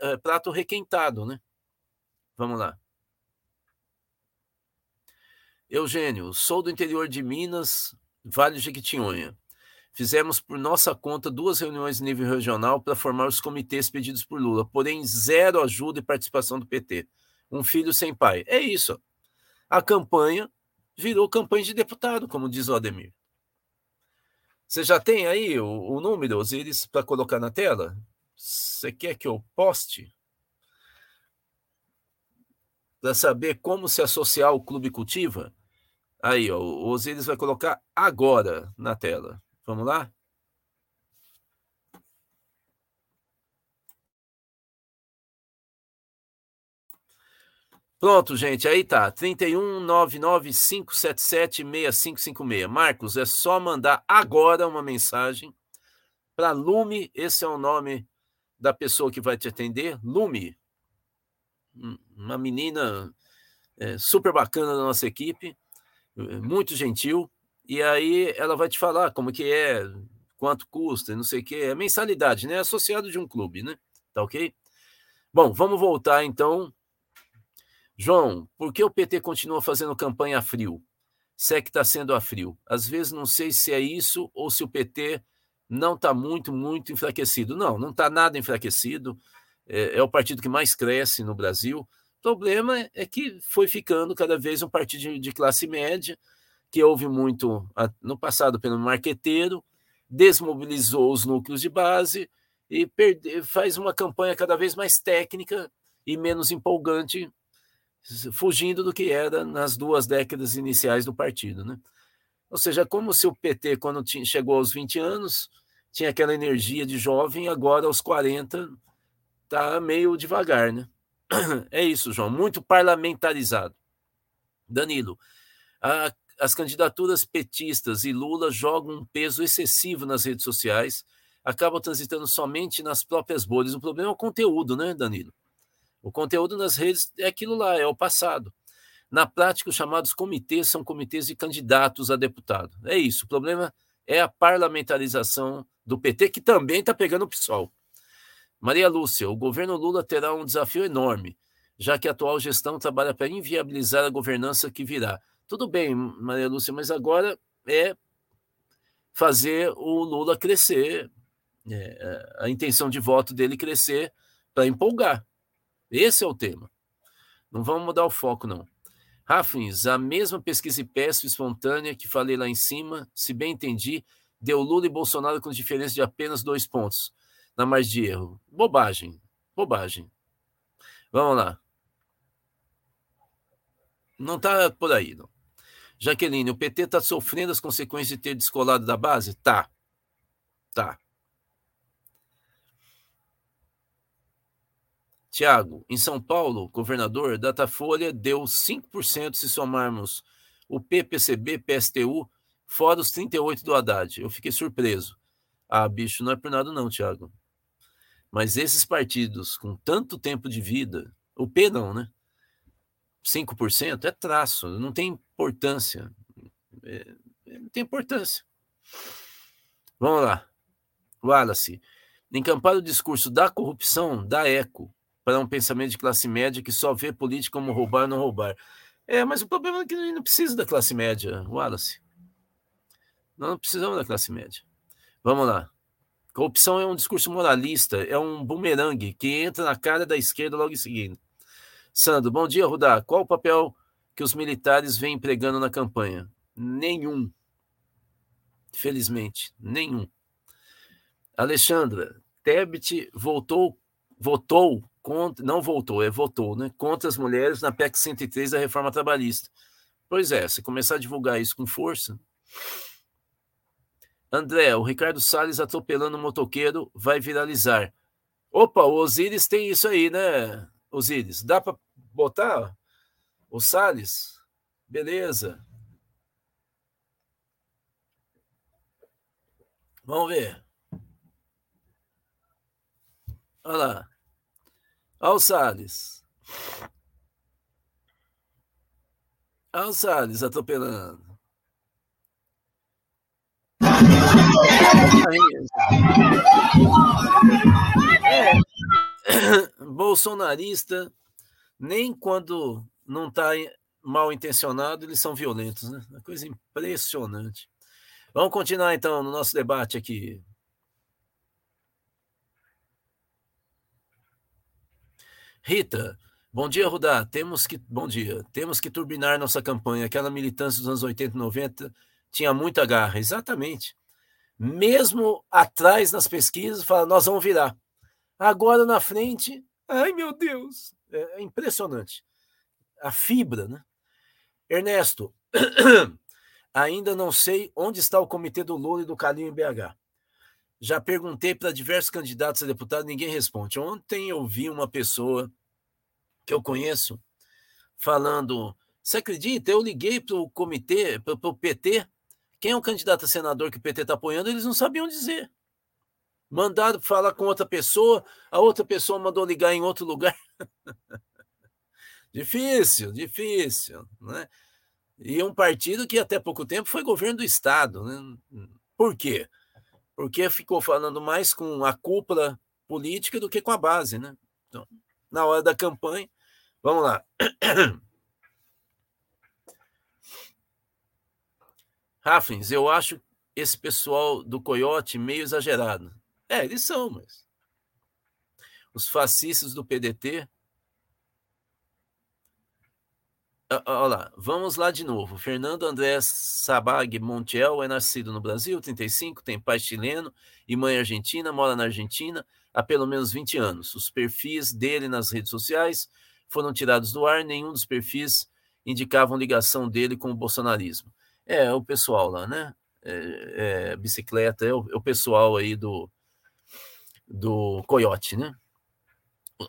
é, prato requentado, né? Vamos lá. Eugênio, sou do interior de Minas, Vale de Jequitinhonha. Fizemos por nossa conta duas reuniões em nível regional para formar os comitês pedidos por Lula, porém zero ajuda e participação do PT. Um filho sem pai. É isso. A campanha virou campanha de deputado, como diz o Ademir. Você já tem aí o, o número, Osiris, para colocar na tela? Você quer que eu poste? Para saber como se associar ao Clube Cultiva? Aí, ó, o Osiris vai colocar agora na tela. Vamos lá? Pronto, gente, aí tá. 31995776556. Marcos, é só mandar agora uma mensagem para Lume, esse é o nome da pessoa que vai te atender, Lume. Uma menina é, super bacana da nossa equipe, muito gentil. E aí ela vai te falar como que é, quanto custa, não sei o que, é mensalidade, né? Associado de um clube, né? Tá ok? Bom, vamos voltar então. João, por que o PT continua fazendo campanha a frio? Se é que está sendo a frio. Às vezes não sei se é isso ou se o PT não está muito, muito enfraquecido. Não, não está nada enfraquecido. É, é, o partido que mais cresce no Brasil. O problema é que foi ficando cada vez um partido de, classe média que houve muito no passado pelo marqueteiro, desmobilizou os núcleos de base e perde, faz uma campanha cada vez mais técnica e menos empolgante, fugindo do que era nas duas décadas iniciais do partido. Né? Ou seja, como se o PT, quando chegou aos 20 anos, tinha aquela energia de jovem, agora aos 40 está meio devagar. Né? É isso, João, muito parlamentarizado. Danilo, a as candidaturas petistas e Lula jogam um peso excessivo nas redes sociais, acabam transitando somente nas próprias bolhas. O problema é o conteúdo, né, Danilo? O conteúdo nas redes é aquilo lá, é o passado. Na prática, os chamados comitês são comitês de candidatos a deputado. É isso. O problema é a parlamentarização do PT, que também está pegando o PSOL. Maria Lúcia, o governo Lula terá um desafio enorme, já que a atual gestão trabalha para inviabilizar a governança que virá Tudo bem, Maria Lúcia, mas agora é fazer o Lula crescer, é, a intenção de voto dele crescer para empolgar. Esse é o tema. Não vamos mudar o foco, não. Rafins, a mesma pesquisa IPESP espontânea que falei lá em cima, se bem entendi, deu Lula e Bolsonaro com diferença de apenas dois pontos na margem de erro. Bobagem, bobagem. Vamos lá. Não está por aí, não. Jaqueline, o PT está sofrendo as consequências de ter descolado da base? Tá. Tá. Tiago, em São Paulo, governador, Datafolha deu 5% se somarmos o PPCB, PSTU, fora os 38 do Haddad. Eu fiquei surpreso. Ah, bicho, não é por nada não, Tiago. Mas esses partidos com tanto tempo de vida, o P não, né? 5% é traço, não tem importância. É, não tem importância. Vamos lá. Wallace. Encampar o discurso da corrupção dá eco para um pensamento de classe média que só vê política como roubar ou não roubar. É, mas o problema é que não precisa da classe média, Wallace. Nós não precisamos da classe média. Vamos lá. Corrupção é um discurso moralista, é um bumerangue que entra na cara da esquerda logo em seguida. Sandro, bom dia, Rudá. Qual o papel que os militares vêm empregando na campanha? Nenhum. Felizmente, nenhum. Alexandra, Tebet voltou, votou contra, não voltou, é votou, né, contra as mulheres na PEC 103 da reforma trabalhista. Pois é, se começar a divulgar isso com força. André, o Ricardo Salles atropelando um motoqueiro vai viralizar. Opa, o Osiris tem isso aí, né, Osiris? Dá para botar o Salles? Beleza. Vamos ver. Olha lá. Olha o Salles. Olha o Salles atropelando. É. Bolsonarista, nem quando não está mal intencionado, eles são violentos, né? Uma coisa impressionante. Vamos continuar então no nosso debate aqui. Rita, bom dia, Rudá. Temos que. Bom dia. Temos que turbinar nossa campanha. Aquela militância dos anos 80 e 90 tinha muita garra. Exatamente. Mesmo atrás nas pesquisas, fala, nós vamos virar. Agora na frente, ai meu Deus, é, é impressionante. A fibra, né? Ernesto, ainda não sei onde está o comitê do Lula e do Calinho em BH. Já perguntei para diversos candidatos a deputado, ninguém responde. Ontem eu vi uma pessoa que eu conheço falando: você acredita? Eu liguei para o comitê, para o PT. Quem é o candidato a senador que o PT está apoiando? Eles não sabiam dizer. Mandaram falar com outra pessoa, a outra pessoa mandou ligar em outro lugar. difícil, difícil. Né? E um partido que até pouco tempo foi governo do Estado. Né? Por quê? Porque ficou falando mais com a cúpula política do que com a base, né? Então, na hora da campanha, vamos lá. Raffins, eu acho esse pessoal do Coyote meio exagerado. É, eles são, mas os fascistas do PDT Olha lá, vamos lá de novo. Fernando André Sabag Montiel é nascido no Brasil, 35, tem pai chileno e mãe argentina, mora na Argentina há pelo menos 20 anos. Os perfis dele nas redes sociais foram tirados do ar, nenhum dos perfis indicavam ligação dele com o bolsonarismo. É, o pessoal lá, né? É, é, bicicleta, é o, é o pessoal aí do, do Coyote, né?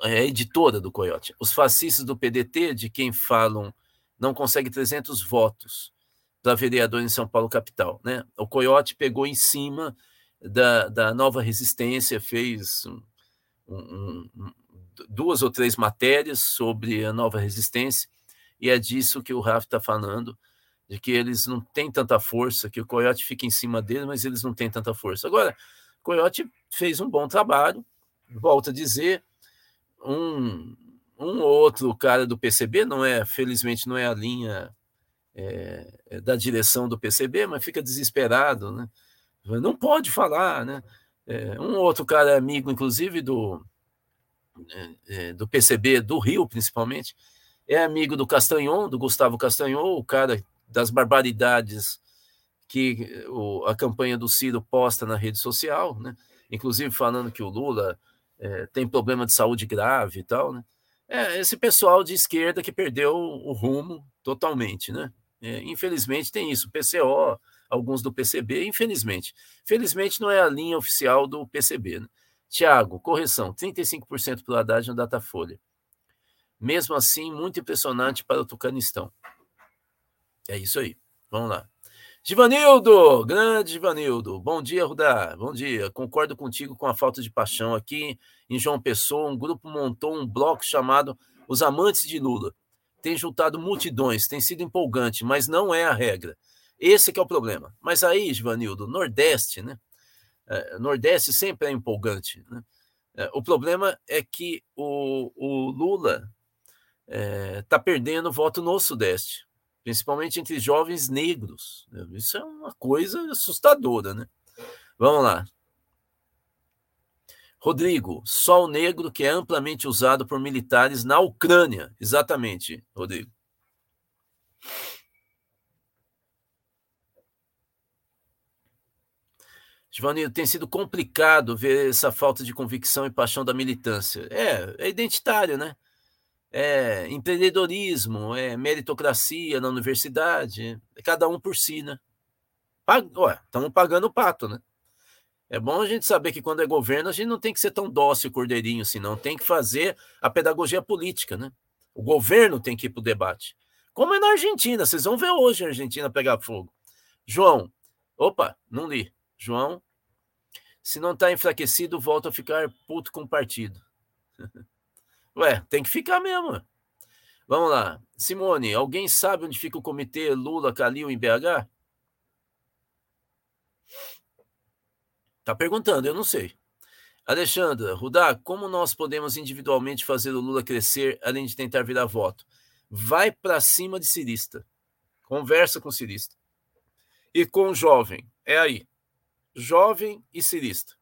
É a editora do Coyote. Os fascistas do PDT, de quem falam não consegue 300 votos para vereador em São Paulo capital. Né? O Coyote pegou em cima da, da nova resistência, fez um, um, um, duas ou três matérias sobre a nova resistência, e é disso que o Rafa está falando, de que eles não têm tanta força, que o Coyote fica em cima deles, mas eles não têm tanta força. Agora, o Coyote fez um bom trabalho, volto a dizer, um, um ou outro cara do PCB, não é, felizmente não é a linha é, da direção do PCB, mas fica desesperado, né? Não pode falar, né? É, um outro cara amigo, inclusive, do, é, do PCB do Rio, principalmente, é amigo do Castanhon, do Gustavo Castanhon, o cara das barbaridades que o, a campanha do Ciro posta na rede social, né? inclusive falando que o Lula tem problema de saúde grave e tal, né? É esse pessoal de esquerda que perdeu o rumo totalmente, né? É, infelizmente tem isso, PCO, alguns do PCB, infelizmente. Felizmente não é a linha oficial do PCB. Né? Tiago, correção, 35% para o Haddad no Datafolha. Mesmo assim, muito impressionante para o Tucanistão. É isso aí. Vamos lá. Givanildo, grande Givanildo. Bom dia, Rudá. Bom dia. Concordo contigo com a falta de paixão aqui em João Pessoa. Um grupo montou um bloco chamado Os Amantes de Lula. Tem juntado multidões, tem sido empolgante, mas não é a regra. Esse que é o problema. Mas aí, Givanildo, Nordeste, né? É, Nordeste sempre é empolgante. Né? É, o problema é que o, o Lula está é, tá perdendo voto no Sudeste principalmente entre jovens negros. Isso é uma coisa assustadora, né? Vamos lá. Rodrigo, sol negro que é amplamente usado por militares na Ucrânia. Exatamente, Rodrigo. Giovanni, tem sido complicado ver essa falta de convicção e paixão da militância. É, é identitário, né? É empreendedorismo, é meritocracia na universidade, é cada um por si, né? Estamos pagando o pato, né? É bom a gente saber que quando é governo, a gente não tem que ser tão dócil, cordeirinho assim, não. Tem que fazer a pedagogia política, né? O governo tem que ir para o debate. Como é na Argentina, vocês vão ver hoje a Argentina pegar fogo. João, opa, não li. João, se não está enfraquecido, volta a ficar puto com o partido. Ué, tem que ficar mesmo. Vamos lá. Simone, alguém sabe onde fica o comitê Lula Calil em BH? Tá perguntando, eu não sei. Alexandra, Rudá, como nós podemos individualmente fazer o Lula crescer além de tentar virar voto? Vai para cima de cirista. Conversa com cirista. E com jovem. É aí. Jovem e cirista.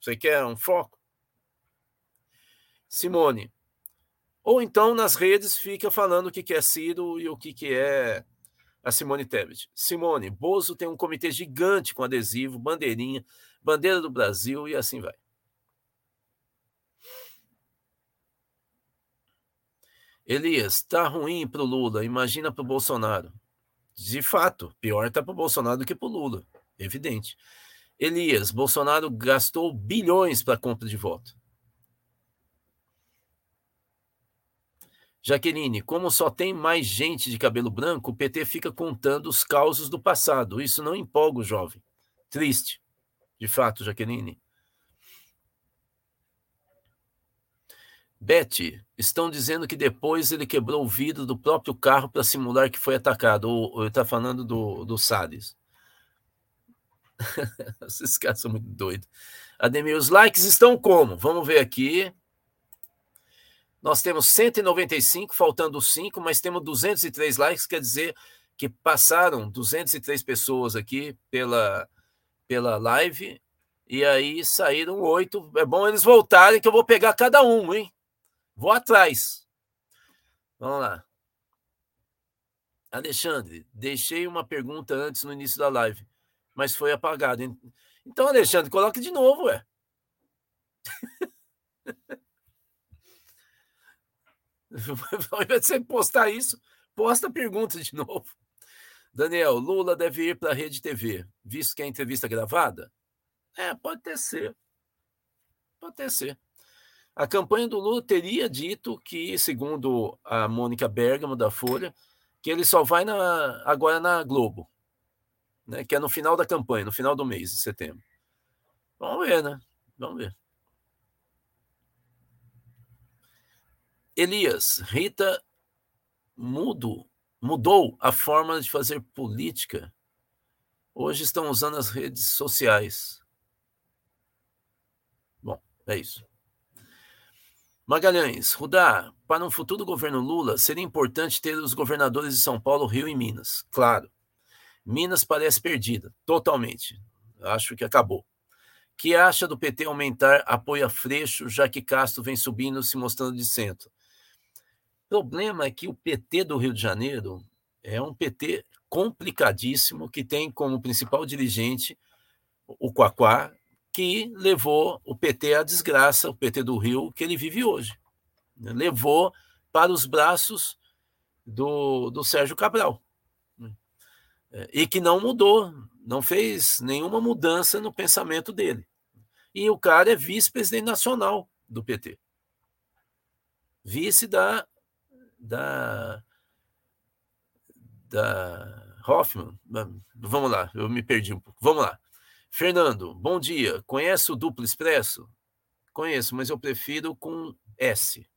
Você quer um foco? Simone. Ou então nas redes fica falando o que é Ciro e o que é a Simone Tebet. Simone, Bozo tem um comitê gigante com adesivo, bandeirinha, bandeira do Brasil e assim vai. Elias, tá ruim para o Lula, imagina para o Bolsonaro. De fato, pior tá para o Bolsonaro do que para o Lula, evidente. Elias, Bolsonaro gastou bilhões para compra de voto. Jaqueline, como só tem mais gente de cabelo branco, o PT fica contando os causos do passado. Isso não empolga o jovem. Triste. De fato, Jaqueline. Beth, estão dizendo que depois ele quebrou o vidro do próprio carro para simular que foi atacado. Ou está falando do, do Salles. Esses caras são muito doidos. Ademir, os likes estão como? Vamos ver aqui. Nós temos 195, faltando 5, mas temos 203 likes, quer dizer que passaram 203 pessoas aqui pela, pela live, e aí saíram oito. É bom eles voltarem, que eu vou pegar cada um, hein? Vou atrás. Vamos lá. Alexandre, deixei uma pergunta antes no início da live, mas foi apagada. Então, Alexandre, coloque de novo, ué. De você postar isso, posta a pergunta de novo. Daniel, Lula deve ir para a Rede TV, visto que é entrevista gravada? É, pode ter ser. Pode ter ser. A campanha do Lula teria dito que, segundo a Mônica Bergamo da Folha, que ele só vai na, agora na Globo, né? Que é no final da campanha, no final do mês de setembro. Vamos ver, né? Vamos ver. Elias, Rita mudo, mudou a forma de fazer política. Hoje estão usando as redes sociais. Bom, é isso. Magalhães, Rudá, para um futuro governo Lula, seria importante ter os governadores de São Paulo, Rio e Minas. Claro. Minas parece perdida, totalmente. Acho que acabou. Que acha do PT aumentar apoio a Freixo, já que Castro vem subindo, se mostrando de centro? Problema é que o PT do Rio de Janeiro é um PT complicadíssimo que tem como principal dirigente o Quaquá, que levou o PT à desgraça, o PT do Rio, que ele vive hoje. Levou para os braços do, do Sérgio Cabral. É, e que não mudou, não fez nenhuma mudança no pensamento dele. E o cara é vice-presidente nacional do PT. Vice da, da, da Hoffman. Vamos lá, eu me perdi um pouco. Vamos lá. Fernando, bom dia. Conhece o duplo expresso? Conheço, mas eu prefiro com S.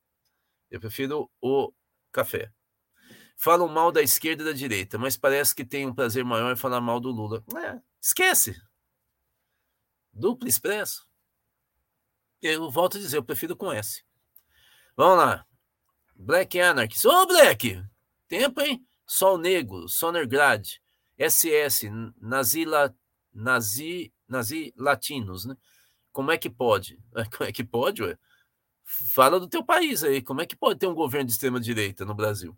Eu prefiro o café. Falam mal da esquerda e da direita, mas parece que tem um prazer maior em falar mal do Lula. É, esquece. Duplo expresso. Eu volto a dizer, eu prefiro com S. Vamos lá. Black Anarchist. Ô, Black! Tempo, hein? Sol Negro, Sonergrad, SS, Nazila nazi, nazi latinos, né? Como é que pode? Como é que pode, ué? Fala do teu país aí, como é que pode ter um governo de extrema direita no Brasil?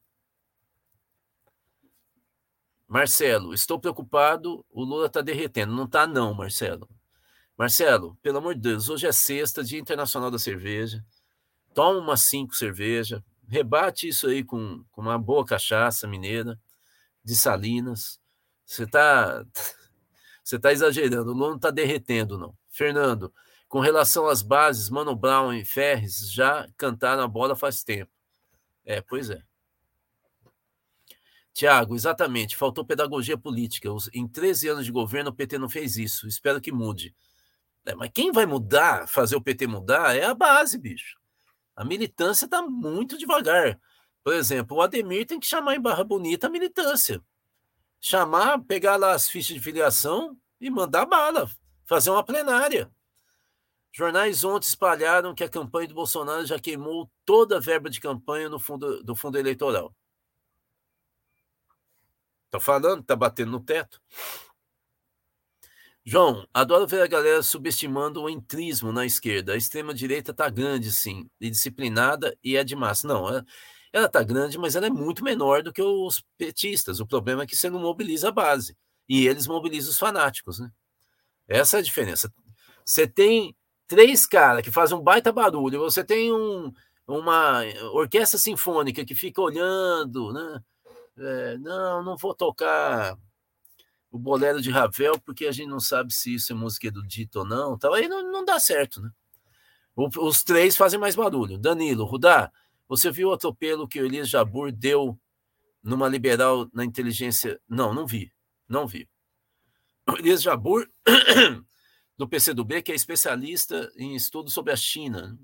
Marcelo, estou preocupado, o Lula está derretendo. Não está não, Marcelo. Marcelo, pelo amor de Deus, hoje é sexta, Dia Internacional da Cerveja. Toma umas cinco cerveja, rebate isso aí com, com uma boa cachaça mineira de Salinas. Você está você está exagerando, o não está derretendo, não. Fernando, com relação às bases, Mano Brown e Ferres já cantaram a bola faz tempo. É, pois é. Tiago, exatamente, faltou pedagogia política. Em 13 anos de governo, o PT não fez isso. Espero que mude. É, mas quem vai mudar, fazer o PT mudar, é a base, bicho. A militância está muito devagar. Por exemplo, o Ademir tem que chamar em Barra Bonita a militância chamar, pegar lá as fichas de filiação e mandar bala, fazer uma plenária. Jornais ontem espalharam que a campanha do Bolsonaro já queimou toda a verba de campanha no fundo, do fundo eleitoral. Tá falando, tá batendo no teto. João, adoro ver a galera subestimando o entrismo na esquerda. A extrema-direita tá grande, sim, e disciplinada e é de massa. Não, ela está grande, mas ela é muito menor do que os petistas. O problema é que você não mobiliza a base. E eles mobilizam os fanáticos, né? Essa é a diferença. Você tem três caras que fazem um baita barulho, você tem um, uma orquestra sinfônica que fica olhando, né? É, não, não vou tocar o bolero de Ravel porque a gente não sabe se isso é música erudita ou não. Então aí não, não dá certo, né? O, os três fazem mais barulho. Danilo, Rudá, você viu o atropelo que o Elias Jabur deu numa liberal na inteligência? Não, não vi. Não vi. O Elias Jabur, do PCdoB, que é especialista em estudos sobre a China.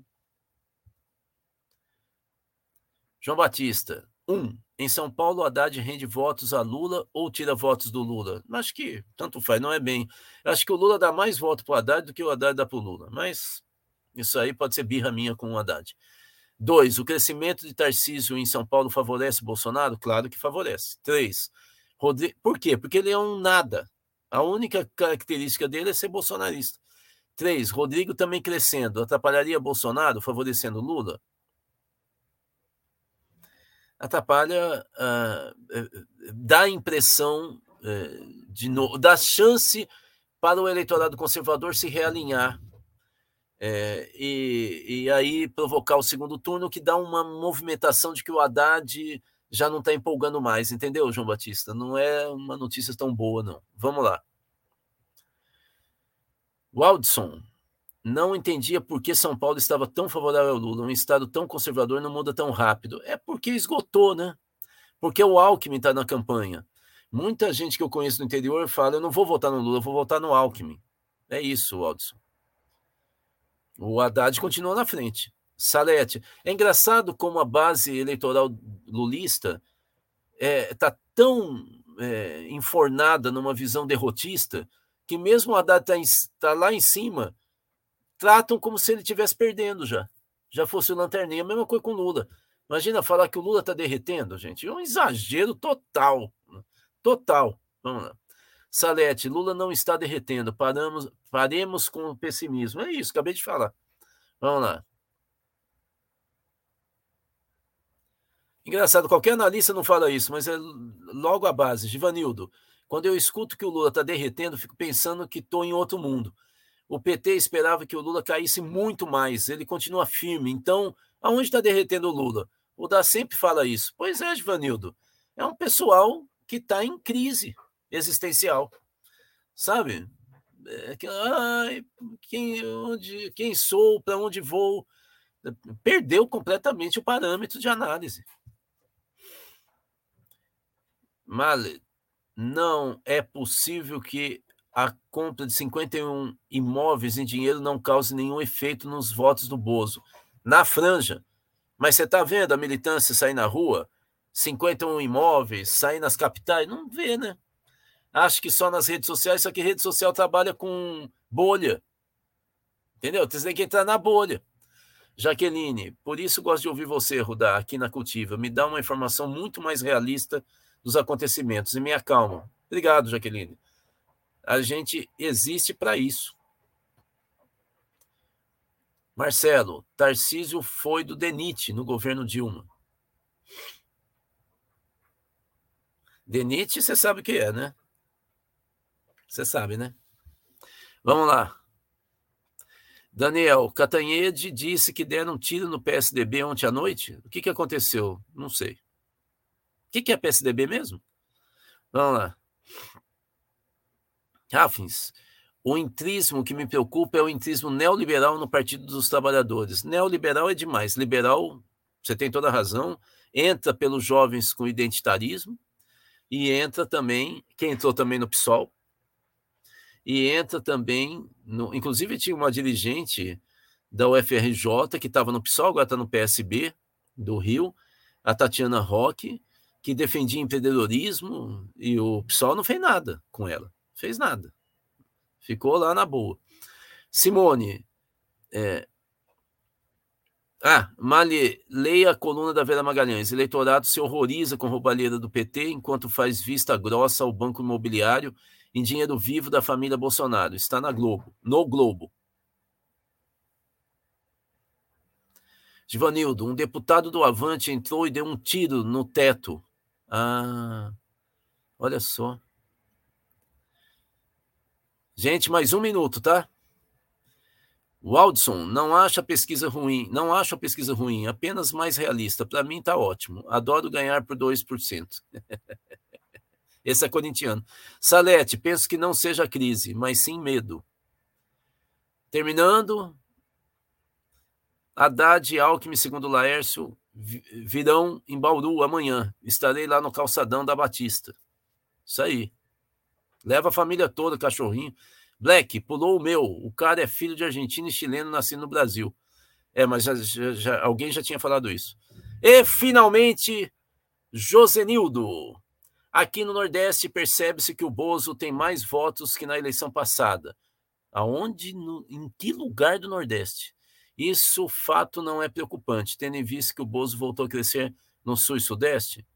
João Batista. Um, em São Paulo, Haddad rende votos a Lula ou tira votos do Lula? Acho que tanto faz, não é bem. Acho que o Lula dá mais voto para o Haddad do que o Haddad dá para o Lula. Mas isso aí pode ser birra minha com o Haddad. Dois, o crescimento de Tarcísio em São Paulo favorece Bolsonaro? Claro que favorece. Três, Rodrigo... por quê? Porque ele é um nada. A única característica dele é ser bolsonarista. Três, Rodrigo também crescendo. Atrapalharia Bolsonaro, favorecendo Lula? Atrapalha, uh, dá a impressão uh, de dá chance para o eleitorado conservador se realinhar é, e, e aí provocar o segundo turno, que dá uma movimentação de que o Haddad já não está empolgando mais, entendeu, João Batista? Não é uma notícia tão boa, não. Vamos lá. Waldson, não entendia por que São Paulo estava tão favorável ao Lula. Um estado tão conservador não muda tão rápido. É porque esgotou, né? Porque o Alckmin está na campanha. Muita gente que eu conheço no interior fala: eu não vou votar no Lula, eu vou votar no Alckmin. É isso, Waldson. O Haddad continua na frente. Salete. É engraçado como a base eleitoral lulista está é, tá tão é, enfornada numa visão derrotista que mesmo o Haddad está tá lá em cima, tratam como se ele estivesse perdendo já. já fosse o Lanterninha, a mesma coisa com o Lula. Imagina falar que o Lula está derretendo, gente. É um exagero total. Total. Vamos lá. Salete, Lula não está derretendo. Paramos, paremos com o pessimismo. É isso, acabei de falar. Vamos lá. Engraçado, qualquer analista não fala isso, mas é logo a base. Givanildo, quando eu escuto que o Lula está derretendo, fico pensando que estou em outro mundo. O PT esperava que o Lula caísse muito mais, ele continua firme. Então, aonde está derretendo o Lula? O Da sempre fala isso. Pois é, Givanildo, é um pessoal que está em crise existencial, sabe? É que, ai, quem, onde, quem sou, para onde vou, perdeu completamente o parâmetro de análise. Male, não é possível que a compra de 51 imóveis em dinheiro não cause nenhum efeito nos votos do Bozo. Na franja. Mas você está vendo a militância sair na rua? 51 imóveis, sair nas capitais? Não vê, né? Acho que só nas redes sociais, só que rede social trabalha com bolha. Entendeu? Você tem que entrar na bolha. Jaqueline, por isso gosto de ouvir você, Rudá, aqui na Cultiva. Me dá uma informação muito mais realista dos acontecimentos e me acalma. Obrigado, Jaqueline. A gente existe para isso. Marcelo, Tarcísio foi do DENIT no governo Dilma. DENIT, você sabe o que é, né? Você sabe, né? Vamos lá. Daniel, Catanhede disse que deram um tiro no PSDB ontem à noite. O que, que aconteceu? Não sei. O que, que é PSDB mesmo? Vamos lá. Raffins, o intrismo que me preocupa é o intrismo neoliberal no Partido dos Trabalhadores. Neoliberal é demais. Liberal, você tem toda a razão, entra pelos jovens com identitarismo e entra também, quem entrou também no PSOL, e entra também, no, inclusive tinha uma dirigente da UFRJ que estava no PSOL, agora está no PSB do Rio, a Tatiana Roque, que defendia empreendedorismo e o PSOL não fez nada com ela. Fez nada. Ficou lá na boa. Simone. É... Ah, Mali, leia a coluna da Vera Magalhães. Eleitorado se horroriza com roubalheira do PT enquanto faz vista grossa ao banco imobiliário em dinheiro vivo da família Bolsonaro. Está na Globo. No Globo. Givanildo, um deputado do Avante entrou e deu um tiro no teto. Ah, olha só. Gente, mais um minuto, tá? Waldson, não acha a pesquisa ruim, não acho a pesquisa ruim, apenas mais realista. Para mim tá ótimo. Adoro ganhar por 2%. Esse é corintiano. Salete, penso que não seja crise, mas sim medo. Terminando, Haddad e Alckmin, segundo Laércio, virão em Bauru amanhã. Estarei lá no calçadão da Batista. Isso aí. Leva a família toda, cachorrinho. Black, pulou o meu. O cara é filho de argentino e chileno, nascido no Brasil. É, mas já, já, já, alguém já tinha falado isso. E, finalmente, Josenildo. Aqui no Nordeste, percebe-se que o Bozo tem mais votos que na eleição passada. Aonde? No, em que lugar do Nordeste? Isso, fato, não é preocupante, tendo em vista que o Bozo voltou a crescer no Sul e Sudeste.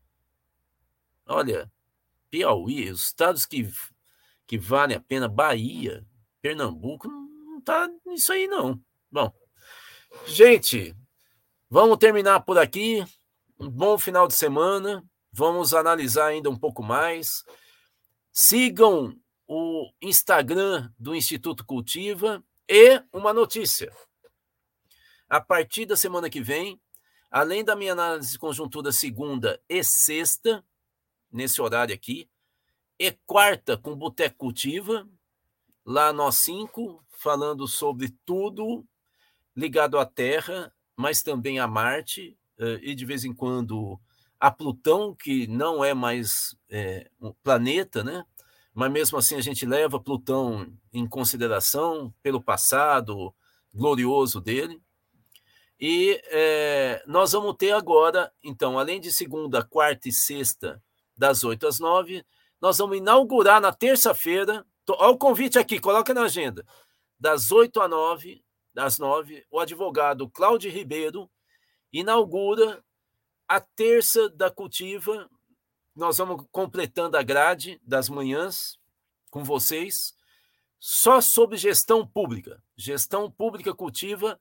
Olha, Piauí, os estados que que vale a pena, Bahia, Pernambuco, não tá nisso aí, não. Bom, gente, vamos terminar por aqui. Um bom final de semana. Vamos analisar ainda um pouco mais. Sigam o Instagram do Instituto Cultiva e uma notícia. A partir da semana que vem, além da minha análise de conjuntura segunda e sexta, nesse horário aqui, e quarta com Boteco Cultiva, lá nós cinco, falando sobre tudo ligado à Terra, mas também a Marte, eh, e de vez em quando a Plutão, que não é mais é, um planeta, né? Mas mesmo assim a gente leva Plutão em consideração pelo passado glorioso dele. E é, nós vamos ter agora, então, além de segunda, quarta e sexta, das 8 às 9, nós vamos inaugurar na terça-feira. Olha o convite aqui, coloca na agenda. Das 8 às 9, das nove, o advogado Cláudio Ribeiro inaugura a terça da cultiva. Nós vamos completando a grade das manhãs com vocês, só sobre gestão pública. Gestão pública cultiva.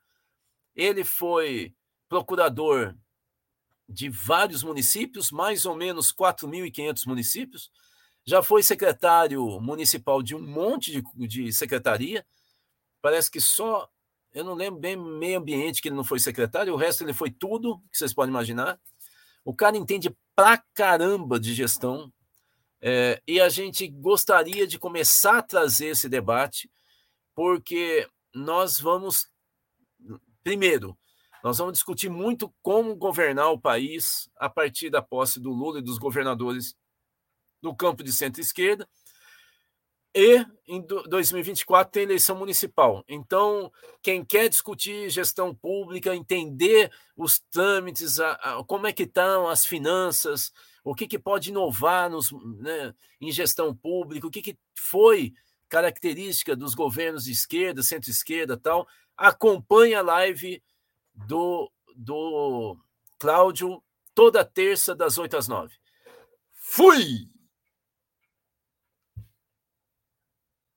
Ele foi procurador de vários municípios, mais ou menos 4.500 municípios. Já foi secretário municipal de um monte de, de secretaria. Parece que só, eu não lembro bem, meio ambiente que ele não foi secretário, o resto ele foi tudo que vocês podem imaginar. O cara entende pra caramba de gestão. É, e a gente gostaria de começar a trazer esse debate, porque nós vamos, primeiro, nós vamos discutir muito como governar o país a partir da posse do Lula e dos governadores do campo de centro-esquerda. E em 2024 tem eleição municipal. Então, quem quer discutir gestão pública, entender os trâmites, a, a, como é que estão as finanças, o que, que pode inovar nos, né, em gestão pública, o que, que foi característica dos governos de esquerda, centro-esquerda tal, acompanhe a live do, do Cláudio toda terça, das 8 às 9. Fui!